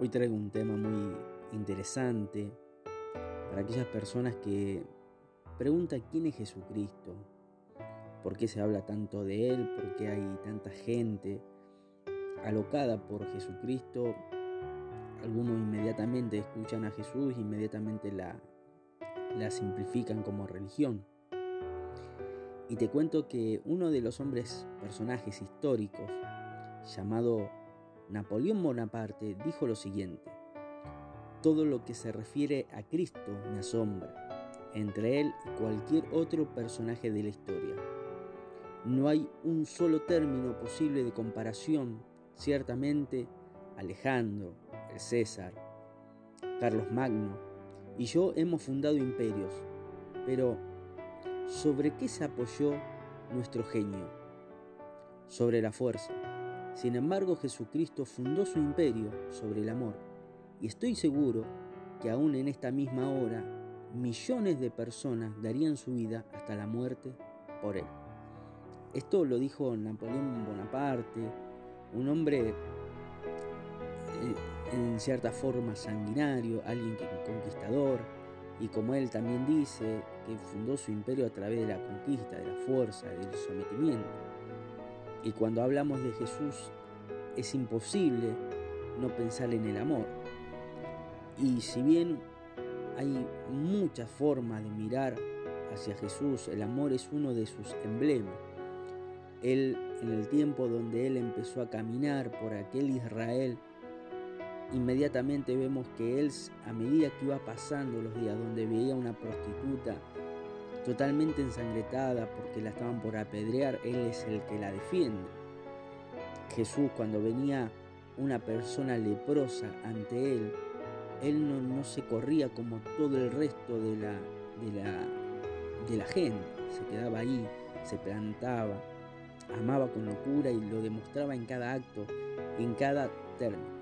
Hoy traigo un tema muy interesante para aquellas personas que preguntan quién es Jesucristo, por qué se habla tanto de Él, por qué hay tanta gente alocada por Jesucristo. Algunos inmediatamente escuchan a Jesús, inmediatamente la, la simplifican como religión. Y te cuento que uno de los hombres, personajes históricos, llamado Napoleón Bonaparte dijo lo siguiente, todo lo que se refiere a Cristo me asombra, entre él y cualquier otro personaje de la historia. No hay un solo término posible de comparación, ciertamente Alejandro, el César, Carlos Magno y yo hemos fundado imperios, pero ¿sobre qué se apoyó nuestro genio? Sobre la fuerza sin embargo, Jesucristo fundó su imperio sobre el amor. Y estoy seguro que aún en esta misma hora, millones de personas darían su vida hasta la muerte por él. Esto lo dijo Napoleón Bonaparte, un hombre eh, en cierta forma sanguinario, alguien conquistador, y como él también dice, que fundó su imperio a través de la conquista, de la fuerza, del sometimiento. Y cuando hablamos de Jesús, es imposible no pensar en el amor. Y si bien hay muchas formas de mirar hacia Jesús, el amor es uno de sus emblemas. Él, en el tiempo donde él empezó a caminar por aquel Israel, inmediatamente vemos que él, a medida que iba pasando los días, donde veía una prostituta totalmente ensangretada porque la estaban por apedrear, Él es el que la defiende. Jesús cuando venía una persona leprosa ante Él, Él no, se corría como todo el resto de la, de, la, de la gente, se quedaba ahí, se plantaba, amaba con locura y lo demostraba en cada acto, en cada término.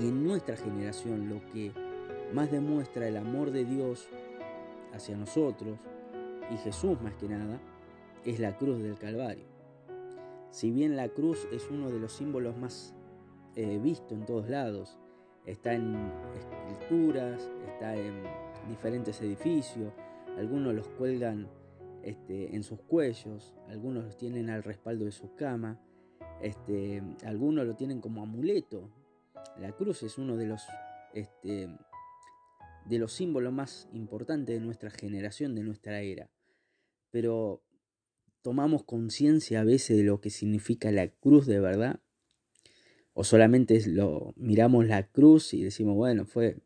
Y en nuestra generación lo que más demuestra el amor de Dios hacia nosotros, y Jesús más que nada, es la cruz del Calvario. Si bien la cruz es uno de los símbolos más eh, vistos en todos lados, está en esculturas, está en diferentes edificios, algunos los cuelgan este, en sus cuellos, algunos los tienen al respaldo de su cama, este, algunos lo tienen como amuleto. La cruz es uno de los este, de los símbolos más importantes de nuestra generación, de nuestra era. Pero tomamos conciencia a veces de lo que significa la cruz de verdad. O solamente lo miramos la cruz y decimos, bueno, fue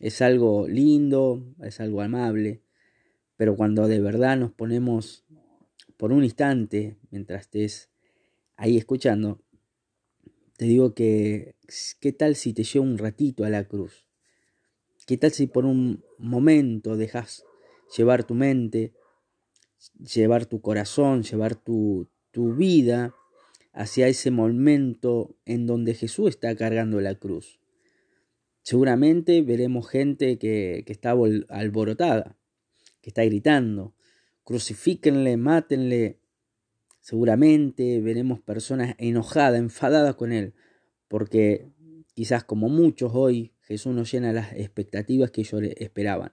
es algo lindo, es algo amable, pero cuando de verdad nos ponemos por un instante, mientras estés ahí escuchando, te digo que, ¿qué tal si te llevo un ratito a la cruz? ¿Qué tal si por un momento dejas llevar tu mente, llevar tu corazón, llevar tu, tu vida hacia ese momento en donde Jesús está cargando la cruz? Seguramente veremos gente que, que está alborotada, que está gritando, crucifíquenle, mátenle. Seguramente veremos personas enojadas, enfadadas con él, porque quizás como muchos hoy Jesús no llena las expectativas que ellos esperaban.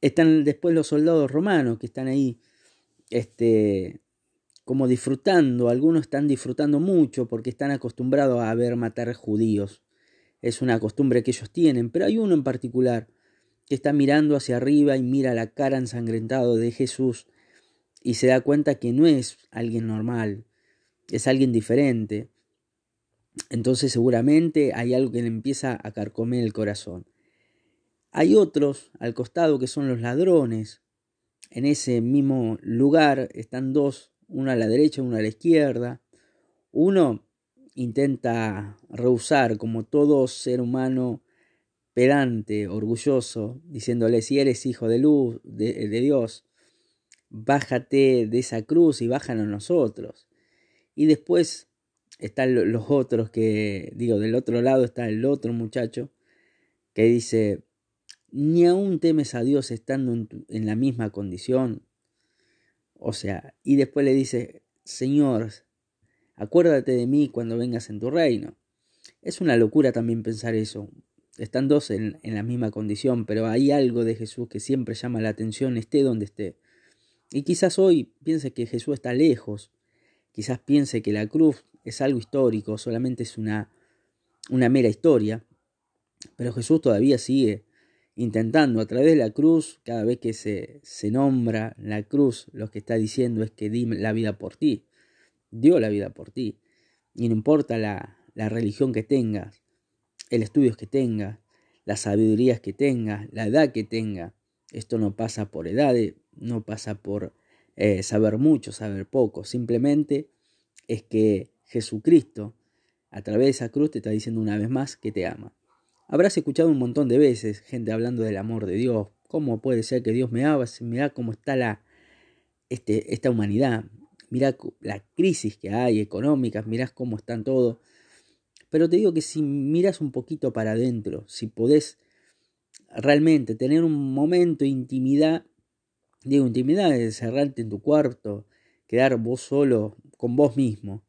Están después los soldados romanos que están ahí, este, como disfrutando, algunos están disfrutando mucho porque están acostumbrados a ver matar judíos. Es una costumbre que ellos tienen, pero hay uno en particular que está mirando hacia arriba y mira la cara ensangrentada de Jesús y se da cuenta que no es alguien normal, es alguien diferente. Entonces seguramente hay algo que le empieza a carcomer el corazón. Hay otros al costado que son los ladrones. En ese mismo lugar están dos, uno a la derecha uno a la izquierda. Uno intenta rehusar como todo ser humano pedante, orgulloso, diciéndole si eres hijo de luz, de, de Dios, bájate de esa cruz y bájanos nosotros. Y después están los otros que, digo, del otro lado está el otro muchacho que dice, ni aún temes a Dios estando en, la misma condición. O sea, y después le dice, Señor, acuérdate de mí cuando vengas en tu reino. Es una locura también pensar eso. Están dos en, en la misma condición, pero hay algo de Jesús que siempre llama la atención, esté donde esté. Y quizás hoy piense que Jesús está lejos, quizás piense que la cruz es algo histórico, solamente es una, una mera historia, pero Jesús todavía sigue intentando. A través de la cruz, cada vez que se, se nombra la cruz, lo que está diciendo es que di la vida por ti, dio la vida por ti, y no importa la, la religión que tengas, el estudio que tengas, las sabidurías que tengas, la edad que tengas, esto no pasa por edades, no pasa por eh, saber mucho, saber poco, simplemente es que Jesucristo a través de esa cruz te está diciendo una vez más que te ama. Habrás escuchado un montón de veces gente hablando del amor de Dios. ¿Cómo puede ser que Dios me ama? Mirá cómo está la, este, esta humanidad. Mirá la crisis que hay económica. Mirá cómo están todos. Pero te digo que si miras un poquito para adentro, si podés realmente tener un momento de intimidad, digo intimidad de cerrarte en tu cuarto, quedar vos solo con vos mismo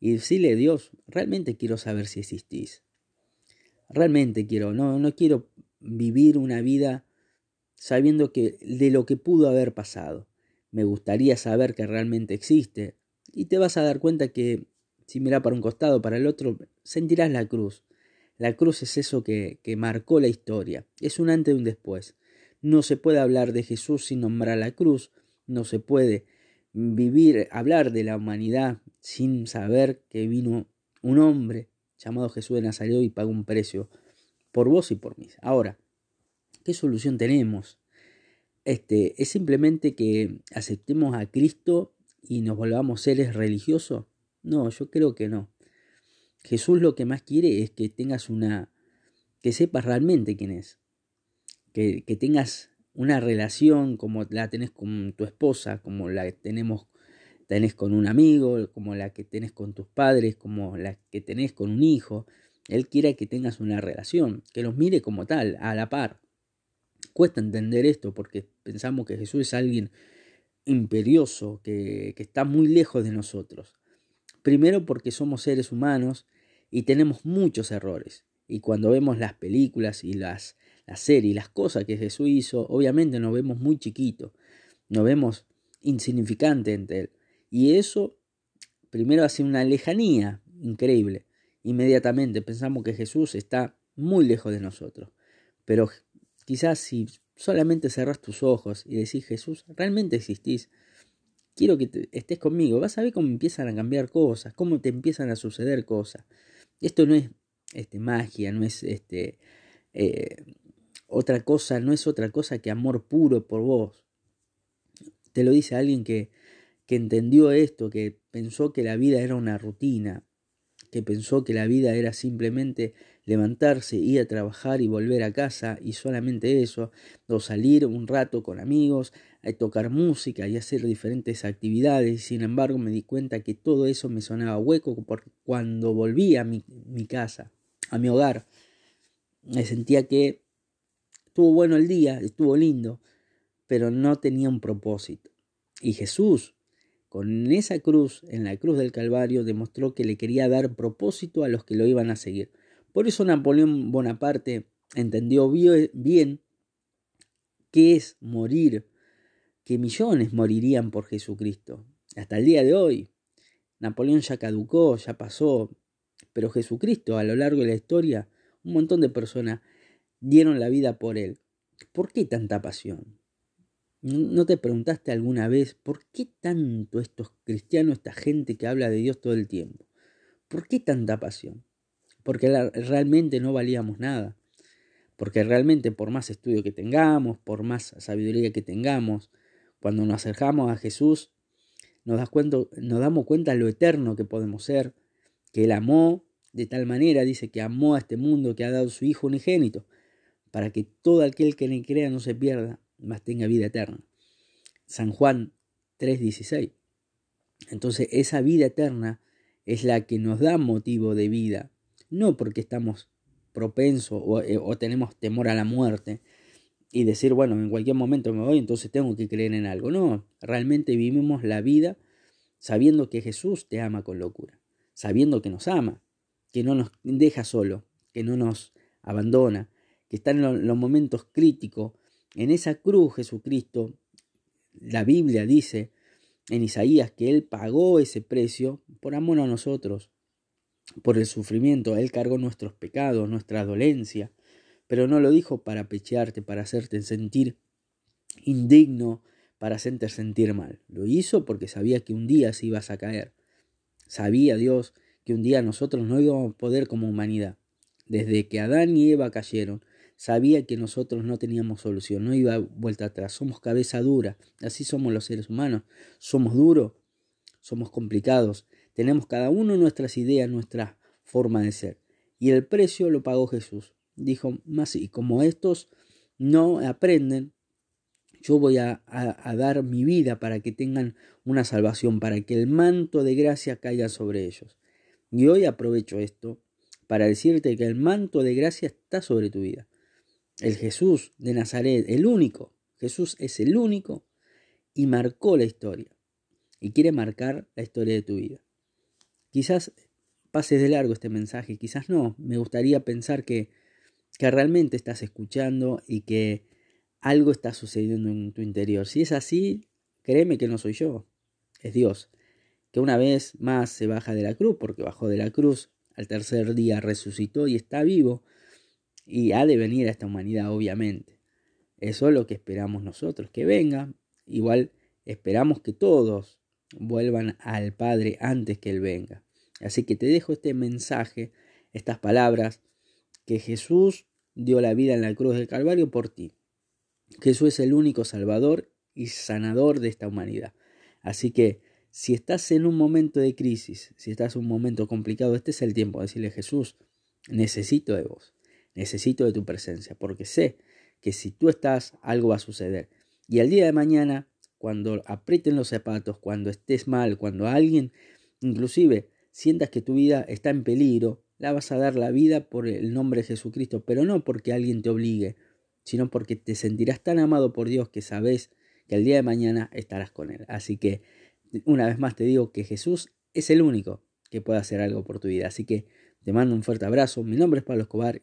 y decirle Dios, realmente quiero saber si existís. Realmente quiero, no, no quiero vivir una vida sabiendo que de lo que pudo haber pasado. Me gustaría saber que realmente existe. Y te vas a dar cuenta que si mira para un costado, para el otro, sentirás la cruz. La cruz es eso que, que marcó la historia. Es un antes y un después. No se puede hablar de Jesús sin nombrar la cruz. No se puede vivir, hablar de la humanidad sin saber que vino un hombre llamado Jesús de Nazaret y pagó un precio por vos y por mí. Ahora, ¿qué solución tenemos? Este, ¿Es simplemente que aceptemos a Cristo y nos volvamos seres religiosos? No, yo creo que no. Jesús lo que más quiere es que tengas una, que sepas realmente quién es, que, que tengas una relación como la tenés con tu esposa, como la tenemos tenés con un amigo, como la que tenés con tus padres, como la que tenés con un hijo. Él quiere que tengas una relación, que los mire como tal, a la par. Cuesta entender esto porque pensamos que Jesús es alguien imperioso, que, que está muy lejos de nosotros. Primero porque somos seres humanos y tenemos muchos errores. Y cuando vemos las películas y las, las series y las cosas que Jesús hizo, obviamente nos vemos muy chiquitos, nos vemos insignificantes ante Él. Y eso primero hace una lejanía increíble. Inmediatamente pensamos que Jesús está muy lejos de nosotros. Pero quizás si solamente cerras tus ojos y decís, Jesús, realmente existís, quiero que estés conmigo, vas a ver cómo empiezan a cambiar cosas, cómo te empiezan a suceder cosas. Esto no es este, magia, no es este, eh, otra cosa, no es otra cosa que amor puro por vos. Te lo dice alguien que que entendió esto, que pensó que la vida era una rutina, que pensó que la vida era simplemente levantarse, ir a trabajar y volver a casa y solamente eso, o salir un rato con amigos, tocar música y hacer diferentes actividades. Sin embargo, me di cuenta que todo eso me sonaba hueco porque cuando volví a mi, mi casa, a mi hogar, me sentía que estuvo bueno el día, estuvo lindo, pero no tenía un propósito. Y Jesús con esa cruz, en la cruz del Calvario, demostró que le quería dar propósito a los que lo iban a seguir. Por eso Napoleón Bonaparte entendió bien qué es morir, que millones morirían por Jesucristo. Hasta el día de hoy, Napoleón ya caducó, ya pasó, pero Jesucristo a lo largo de la historia, un montón de personas dieron la vida por él. ¿Por qué tanta pasión? ¿No te preguntaste alguna vez por qué tanto estos cristianos, esta gente que habla de Dios todo el tiempo? ¿Por qué tanta pasión? Porque realmente no valíamos nada. Porque realmente por más estudio que tengamos, por más sabiduría que tengamos, cuando nos acercamos a Jesús, nos, das cuenta, nos damos cuenta de lo eterno que podemos ser, que Él amó de tal manera, dice que amó a este mundo que ha dado su Hijo unigénito, para que todo aquel que le crea no se pierda, más tenga vida eterna. San Juan 3:16. Entonces esa vida eterna es la que nos da motivo de vida, no porque estamos propensos o, eh, o, tenemos temor a la muerte y decir, bueno, en cualquier momento me voy, entonces tengo que creer en algo. No, realmente vivimos la vida sabiendo que Jesús te ama con locura, sabiendo que nos ama. que no nos deja solo, que no nos abandona, que está en los momentos críticos. En esa cruz Jesucristo, la Biblia dice en Isaías que Él pagó ese precio por amor a nosotros, por el sufrimiento. Él cargó nuestros pecados, nuestra dolencia, pero no lo dijo para pechearte, para hacerte sentir indigno, para hacerte sentir mal. Lo hizo porque sabía que un día se ibas a caer. Sabía Dios que un día nosotros no íbamos a poder como humanidad. Desde que Adán y Eva cayeron, sabía que nosotros no teníamos solución, no iba vuelta atrás. Somos cabeza dura, así somos los seres humanos. Somos duros, somos complicados, tenemos cada uno nuestras ideas, nuestra forma de ser. Y el precio lo pagó Jesús. Dijo, más y como estos no aprenden, yo voy a, dar mi vida para que tengan una salvación, para que el manto de gracia caiga sobre ellos. Y hoy aprovecho esto para decirte que el manto de gracia está sobre tu vida. El Jesús de Nazaret, el único, Jesús es el único y marcó la historia. Y quiere marcar la historia de tu vida. Quizás pases de largo este mensaje, quizás no. Me gustaría pensar que, que realmente estás escuchando y que algo está sucediendo en tu interior. Si es así, créeme que no soy yo, es Dios, que una vez más se baja de la cruz, porque bajó de la cruz, al tercer día resucitó y está vivo, y ha de venir a esta humanidad, obviamente. Eso es lo que esperamos nosotros, que venga. Igual esperamos que todos vuelvan al Padre antes que Él venga. Así que te dejo este mensaje, estas palabras, que Jesús dio la vida en la cruz del Calvario por ti. Jesús es el único Salvador y sanador de esta humanidad. Así que si estás en un momento de crisis, si estás en un momento complicado, este es el tiempo de decirle Jesús, necesito de vos, necesito de tu presencia, porque sé que si tú estás, algo va a suceder. Y el día de mañana, cuando aprieten los zapatos, cuando estés mal, cuando alguien, inclusive, sientas que tu vida está en peligro, la vas a dar la vida por el nombre de Jesucristo, pero no porque alguien te obligue, sino porque te sentirás tan amado por Dios que sabes que el día de mañana estarás con Él. Así que una vez más te digo que Jesús es el único que puede hacer algo por tu vida. Así que te mando un fuerte abrazo. Mi nombre es Pablo Escobar